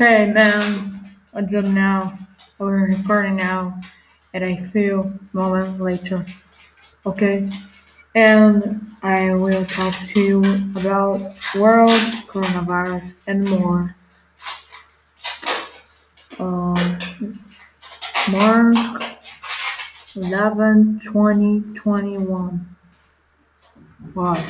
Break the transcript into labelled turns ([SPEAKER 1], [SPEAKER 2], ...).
[SPEAKER 1] Hey man, I don't know. We're recording now and a few moments later. Okay? And I will talk to you about world coronavirus and more. Um, uh, Mark 11, 2021. Wow.